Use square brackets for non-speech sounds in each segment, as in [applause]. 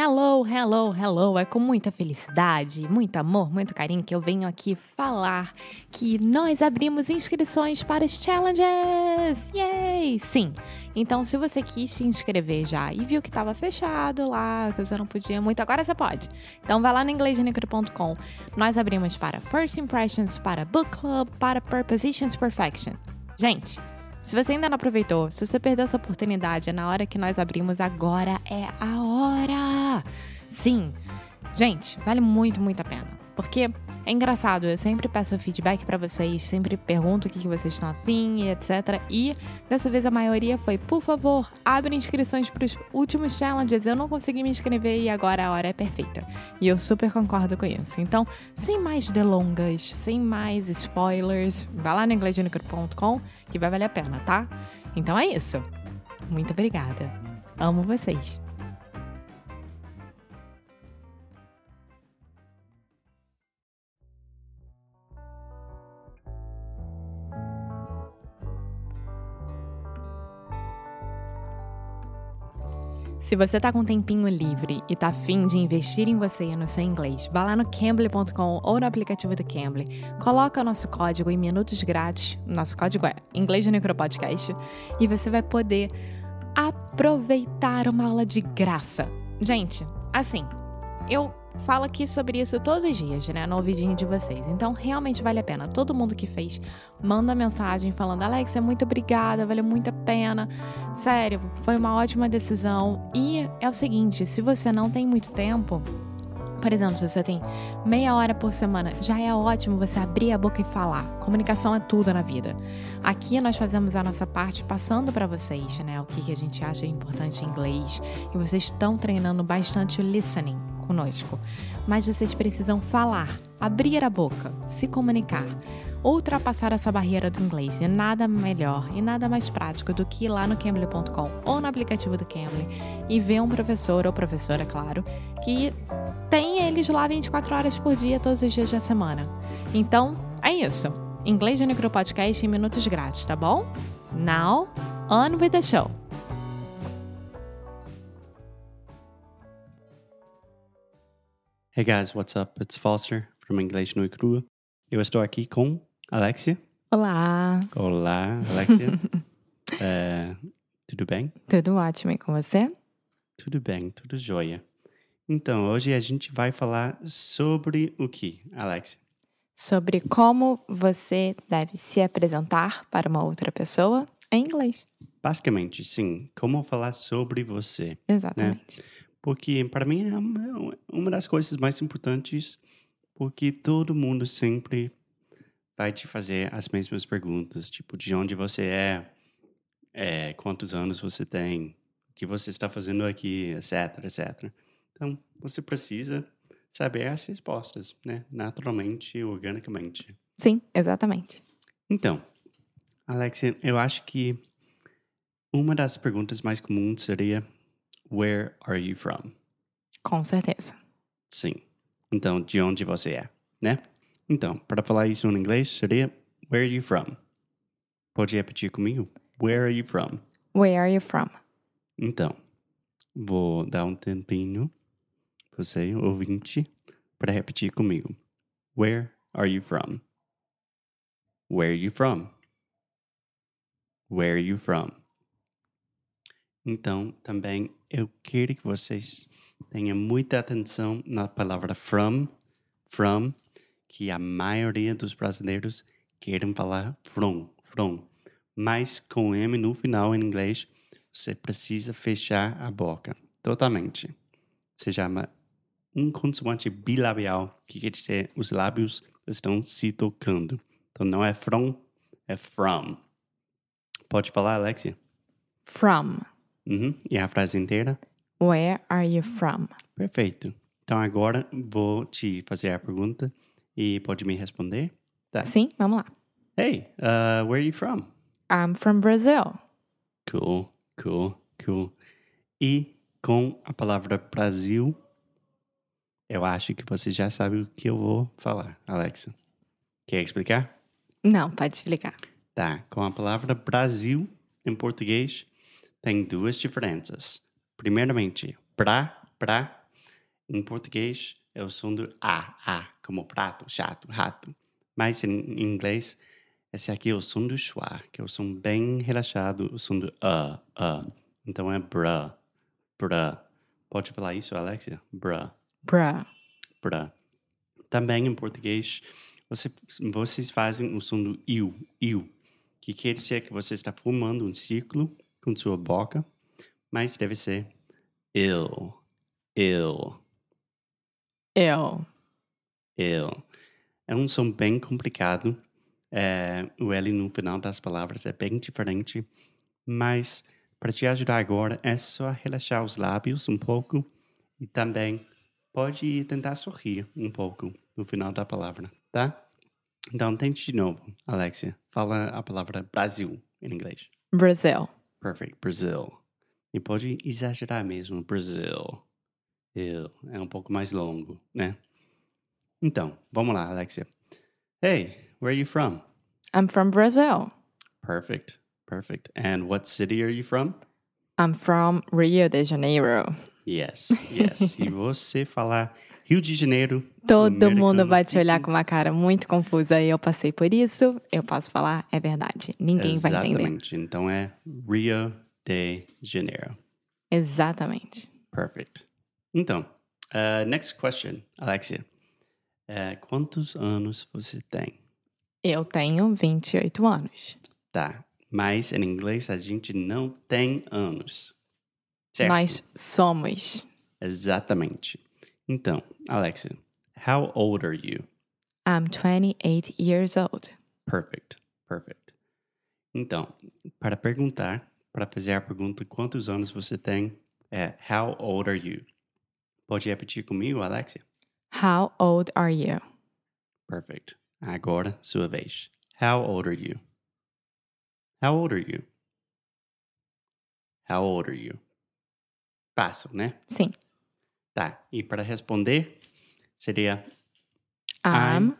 Hello, hello, hello! É com muita felicidade, muito amor, muito carinho que eu venho aqui falar que nós abrimos inscrições para os challenges! Yay! Sim! Então, se você quis se inscrever já e viu que estava fechado lá, que você não podia muito, agora você pode. Então, vai lá no inglêsdenicro.com. Nós abrimos para First Impressions, para Book Club, para Prepositions Perfection. Gente, se você ainda não aproveitou, se você perdeu essa oportunidade, é na hora que nós abrimos, agora é a hora! Sim! Gente, vale muito, muito a pena. Porque é engraçado, eu sempre peço feedback para vocês, sempre pergunto o que, que vocês estão afim e etc. E dessa vez a maioria foi, por favor, abre inscrições para os últimos challenges. Eu não consegui me inscrever e agora a hora é perfeita. E eu super concordo com isso. Então, sem mais delongas, sem mais spoilers, vai lá no inglêsdeunicro.com que vai valer a pena, tá? Então é isso. Muito obrigada. Amo vocês. Se você tá com um tempinho livre e tá afim de investir em você e no seu inglês, vá lá no Cambly.com ou no aplicativo do Cambly, coloca o nosso código em minutos grátis, nosso código é Inglês no Micro Podcast, e você vai poder aproveitar uma aula de graça. Gente, assim, eu falo aqui sobre isso todos os dias, né, no ouvidinho de vocês. Então, realmente vale a pena. Todo mundo que fez, manda mensagem falando: Alexia, muito obrigada, valeu muito a pena. Sério, foi uma ótima decisão. E é o seguinte: se você não tem muito tempo. Por exemplo, se você tem meia hora por semana, já é ótimo você abrir a boca e falar. Comunicação é tudo na vida. Aqui nós fazemos a nossa parte passando para vocês, né, o que, que a gente acha importante em inglês. E vocês estão treinando bastante o listening conosco. Mas vocês precisam falar, abrir a boca, se comunicar, ultrapassar essa barreira do inglês. E nada melhor e nada mais prático do que ir lá no Cambly.com ou no aplicativo do Cambly e ver um professor ou professora, claro, que tem eles lá 24 horas por dia, todos os dias da semana. Então, é isso. Inglês de Micro Podcast em minutos grátis, tá bom? Now, on with the show! Hey guys, what's up? It's Foster from Inglês no Crua. Eu estou aqui com Alexia. Olá! Olá, Alexia. É, [laughs] tudo bem? Tudo ótimo e com você? Tudo bem, tudo jóia. Então, hoje a gente vai falar sobre o que, Alexia? Sobre como você deve se apresentar para uma outra pessoa em inglês. Basicamente, sim, como falar sobre você. Exatamente. Porque para mim é uma, uma das coisas mais importantes, porque todo mundo sempre vai te fazer as mesmas perguntas, tipo, de onde você é, é, quantos anos você tem, o que você está fazendo aqui, etc, etc. Então, você precisa saber as respostas, né? Naturalmente, organicamente. Sim, exatamente. Então, Alexia, eu acho que uma das perguntas mais comuns seria Where are you from? Com certeza. Sim. Então, de onde você é, né? Então, para falar isso em inglês, seria Where are you from? Pode repetir comigo? Where are you from? Where are you from? Então, vou dar um tempinho, você, ouvinte, para repetir comigo. Where are you from? Where are you from? Where are you from? Então, também eu quero que vocês tenham muita atenção na palavra from, from, que a maioria dos brasileiros querem falar from, from. Mas com M no final em inglês, você precisa fechar a boca totalmente. Se chama um consoante bilabial, que quer dizer os lábios estão se tocando. Então não é from, é from. Pode falar, Alexia? From. Uhum. E a frase inteira? Where are you from? Perfeito. Então agora vou te fazer a pergunta e pode me responder? Tá. Sim, vamos lá. Hey, uh, where are you from? I'm from Brazil. Cool, cool, cool. E com a palavra Brasil, eu acho que você já sabe o que eu vou falar, Alexa. Quer explicar? Não, pode explicar. Tá. Com a palavra Brasil em português, tem duas diferenças. Primeiramente, pra, pra Em português, é o som do A, A, como prato, chato, rato. Mas em inglês, esse aqui é o som do schwa, que é o som bem relaxado, o som do A, A. Então é bra, bra. Pode falar isso, Alexia? Bra, Bruh. bra. Também em português, você, vocês fazem o som do iu, iu, que quer dizer que você está formando um círculo com sua boca, mas deve ser ill, ill, Eu. ill. É um som bem complicado. É, o L no final das palavras é bem diferente, mas para te ajudar agora é só relaxar os lábios um pouco e também pode tentar sorrir um pouco no final da palavra, tá? Então tente de novo, Alexia. Fala a palavra Brasil em inglês. Brazil. Perfect, Brazil. E pode exagerar mesmo, Brazil. Eu, é um pouco mais longo, né? Então, vamos lá, Alexia. Hey, where are you from? I'm from Brazil. Perfect, perfect. And what city are you from? I'm from Rio de Janeiro. Yes, yes. Se você falar Rio de Janeiro, Todo americano mundo vai te olhar com uma cara muito confusa. Eu passei por isso. Eu posso falar, é verdade. Ninguém vai entender. Exatamente. Então é Rio de Janeiro. Exatamente. Perfect. Então, uh, next question, Alexia. Uh, quantos anos você tem? Eu tenho 28 anos. Tá. Mas em inglês a gente não tem anos. Certo? Nós somos. Exatamente. Então, Alexia, how old are you? I'm 28 years old. Perfect. Perfect. Então, para perguntar, para fazer a pergunta quantos anos você tem, é how old are you? Pode repetir comigo, Alexia? How old are you? Perfect. Agora, sua vez. How old are you? How old are you? How old are you? Fácil, né? Sim. Tá. E para responder, seria, I'm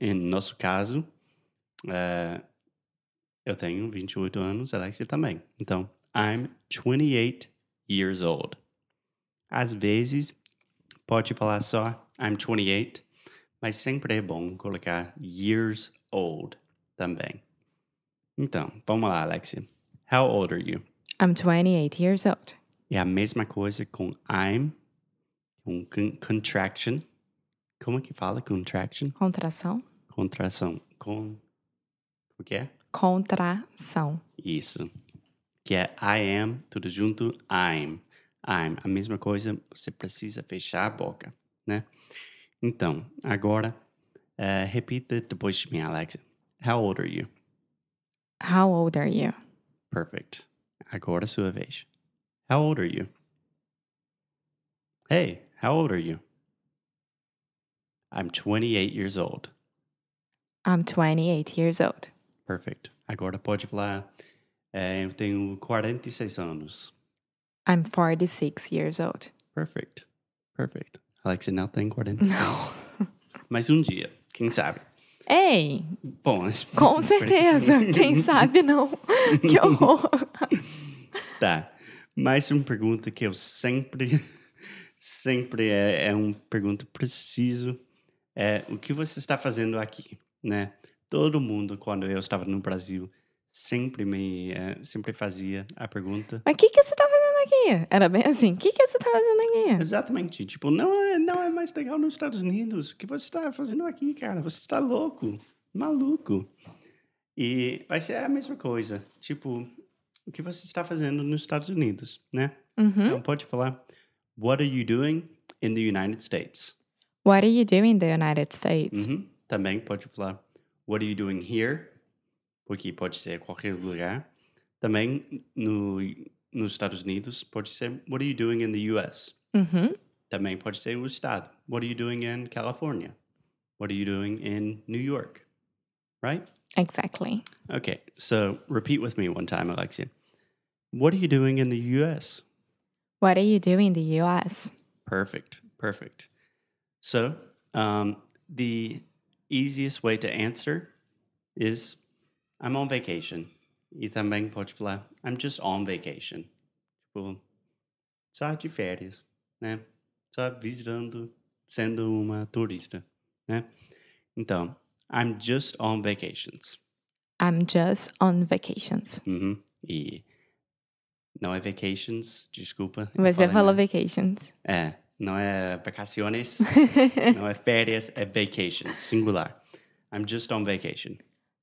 em nosso caso, eh, eu tenho 28 anos, Alexia também. Então, I'm 28 years old. Às vezes, pode falar só I'm 28, mas sempre é bom colocar years old também. Então, vamos lá, Alexia. How old are you? I'm 28 years old. É a mesma coisa com I'm, com con- contraction. Como que fala contraction? Contração? Contração. Com. O que é? Contração. Isso. Que é I am, tudo junto, I'm. I'm. A mesma coisa, você precisa fechar a boca, né? Então, agora, eh, repita depois de mim, Alexa. How old are you? How old are you? Perfect. Agora sua vez. How old are you? Hey, how old are you? I'm 28 years old. I'm 28 years old. Perfect. Agora pode falar. eh, eu tenho 46 anos. I'm 46 years old. Perfect. Perfect. Alexa não tem 46. Não. [laughs] Mas um dia, quem sabe? Ei, Bom, com certeza. Quem sabe não. [laughs] Que horror. Tá. Mais uma pergunta que eu sempre, [laughs] sempre é, é uma pergunta preciso. É o que você está fazendo aqui, né? Todo mundo, quando eu estava no Brasil, sempre me, eh, sempre fazia a pergunta. Mas o que, que você tá fazendo aqui? Era bem assim. O que, que você tá fazendo aqui? Exatamente. Tipo, não é, não é mais legal nos Estados Unidos. O que você está fazendo aqui, cara? Você está louco, maluco. E vai ser a mesma coisa. Tipo, o que você está fazendo nos Estados Unidos, né? Uhum. Então pode falar, what are you doing in the United States? What are you doing in the United States? Uhum. Também pode falar, what are you doing here? Porque pode ser qualquer lugar. Também no, nos Estados Unidos pode ser, what are you doing in the US? Uhum. Também pode ser o estado. What are you doing in California? What are you doing in New York? Right? Exactly. Okay, so repeat with me one time, Alexia. What are you doing in the US? What are you doing in the US? Perfect, perfect. So, um, the easiest way to answer is I'm on vacation. E também pode falar I'm just on vacation. Tipo, só de férias, né? só visitando, sendo uma turista, né? Então, I'm just on vacations. I'm just on vacations. Uhum. E não é vacations, desculpa. Você falei, falou vacations. É, não é vacaciones, [laughs] não é férias, é vacation, singular. I'm just on vacation.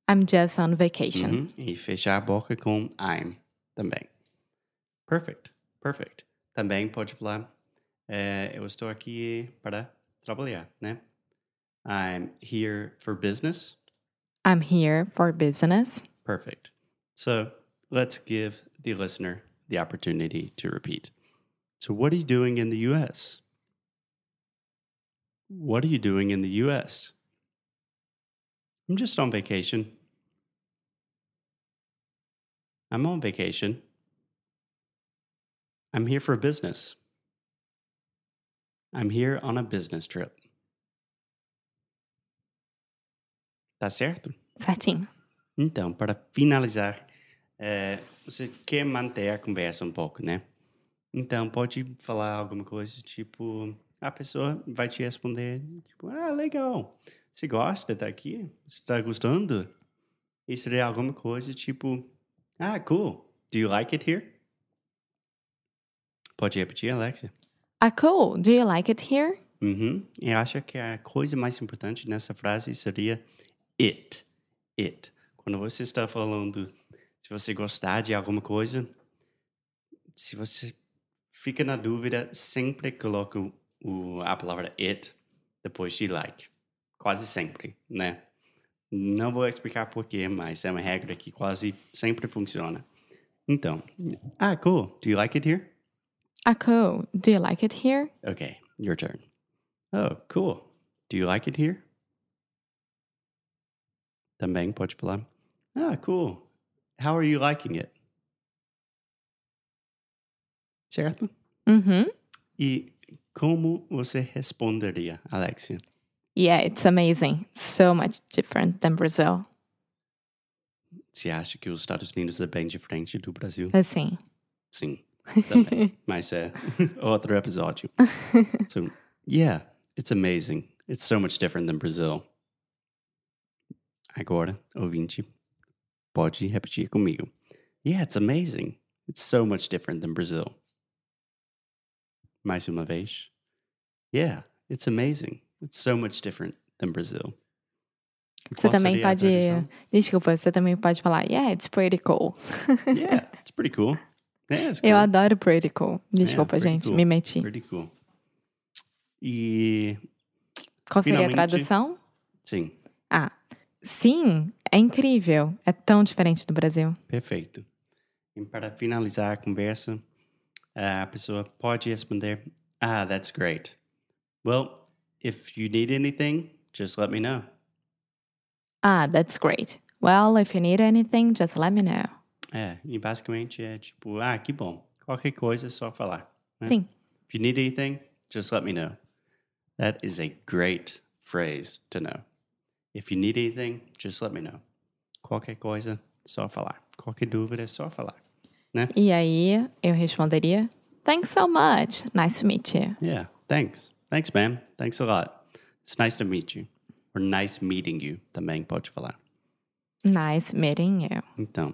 I'm just on vacation. Uhum. E fechar a boca com I'm também. Perfect, perfect. Também pode falar, eh, eu estou aqui para trabalhar, né? I'm here for business. I'm here for business. Perfect. So let's give the listener the opportunity to repeat. So, what are you doing in the US? What are you doing in the US? I'm just on vacation. I'm on vacation. I'm here for business. I'm here on a business trip. Tá certo? Certinho. Então, para finalizar, eh, você quer manter a conversa um pouco, né? Então, pode falar alguma coisa tipo, a pessoa vai te responder, tipo, ah, legal, você gosta daqui? Você está gostando? E seria alguma coisa tipo, ah, cool, do you like it here? Pode repetir, Alexia? Ah, cool. Do you like it here? Uhum. Eu acho que a coisa mais importante nessa frase seria it. It. Quando você está falando, se você gostar de alguma coisa, se você fica na dúvida, sempre coloca o- a palavra it depois de like. Quase sempre, né? Não vou explicar porquê, mas é uma regra que quase sempre funciona. Então, ah, cool. Do you like it here? Ah, cool. Do you like it here? Okay, your turn. Oh, cool. Do you like it here? Também pode falar. Ah, cool. How are you liking it? Certo? Mm-hmm. E como você responderia, Alexia? Yeah, it's amazing. So much different than Brazil. Você acha que os Estados Unidos é bem diferente do Brasil? Assim. Sim, [laughs] também. Mas é [laughs] outro episódio. [laughs] So, yeah, it's amazing. It's so much different than Brazil. Agora, ouvinte, pode repetir comigo. Yeah, it's amazing. It's so much different than Brazil. Mais uma vez. Yeah, it's amazing. It's so much different than Brazil. Você também pode. Desculpa, você também pode falar. Yeah, it's pretty cool. Yeah, [laughs] it's pretty cool. Yeah, it's cool. Eu adoro pretty cool. Desculpa, pretty gente, cool. me meti. Pretty cool. E, Qual seria a tradução? sim, Ah, sim, é incrível. É tão diferente do Brasil. Perfeito. E para finalizar a conversa, a pessoa pode responder: Ah, that's great. Well, if you need anything, just let me know. Ah, that's great. Well, if you need anything, just let me know. É, e basicamente é tipo: Ah, que bom. Qualquer coisa é só falar. né? Sim. If you need anything, just let me know. That is a great phrase to know. If you need anything, just let me know. Qualquer coisa, só falar. Qualquer dúvida, só falar. Né? E aí eu responderia: Thanks so much. Nice to meet you. Yeah, thanks. Thanks, man. Thanks a lot. It's nice to meet you. Or nice meeting you, também pode falar. Nice meeting you. Então,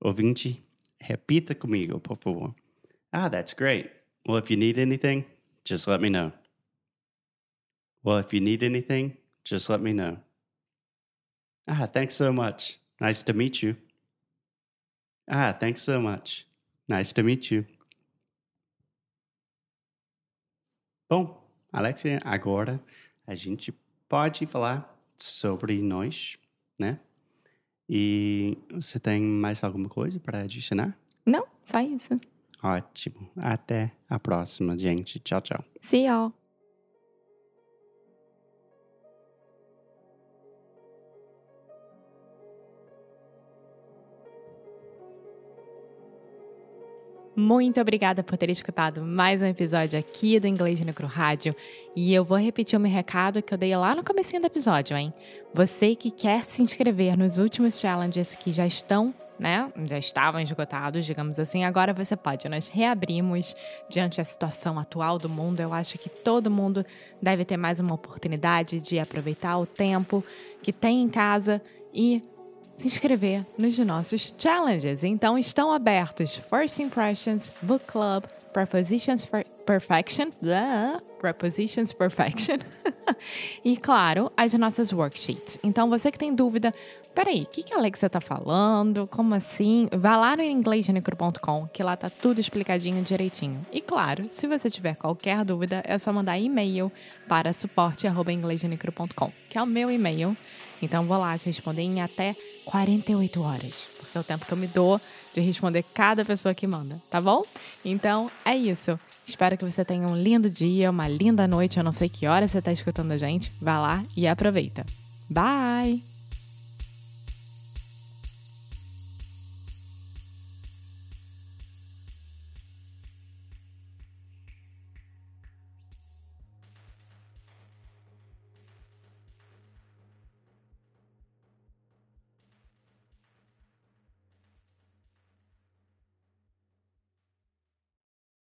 ouvinte, repita comigo, por favor. Ah, that's great. Well, if you need anything, just let me know. Well, if you need anything, just let me know. Ah, thanks so much. Nice to meet you. Ah, thanks so much. Nice to meet you. Bom, Alexia, agora a gente pode falar sobre nós, né? E você tem mais alguma coisa para adicionar? Não, só isso. Ótimo. Até a próxima, gente. Tchau, tchau. See y'all. Muito obrigada por ter escutado mais um episódio aqui do Inglês Necro Rádio. E eu vou repetir o meu recado que eu dei lá no comecinho do episódio, hein? Você que quer se inscrever nos últimos challenges que já estão né? Já estavam esgotados, digamos assim. Agora você pode. Nós reabrimos diante da situação atual do mundo. Eu acho que todo mundo deve ter mais uma oportunidade de aproveitar o tempo que tem em casa e se inscrever nos nossos challenges. Então estão abertos First Impressions, Book Club, Prepositions for Perfection, blah, Prepositions Perfection [laughs] e, claro, as nossas worksheets. Então, você que tem dúvida, peraí, o que, que a Alexa tá falando? Como assim? Vá lá no inglêsgenicro.com, que lá tá tudo explicadinho direitinho. E, claro, se você tiver qualquer dúvida, é só mandar e-mail para suporte.inglêsgenicro.com, que é o meu e-mail. Então, vou lá te responder em até 48 horas, porque é o tempo que eu me dou de responder cada pessoa que manda, tá bom? Então, é isso. Espero que você tenha um lindo dia, uma linda noite. Eu não sei que hora você está escutando a gente. Vá lá e aproveita. Bye!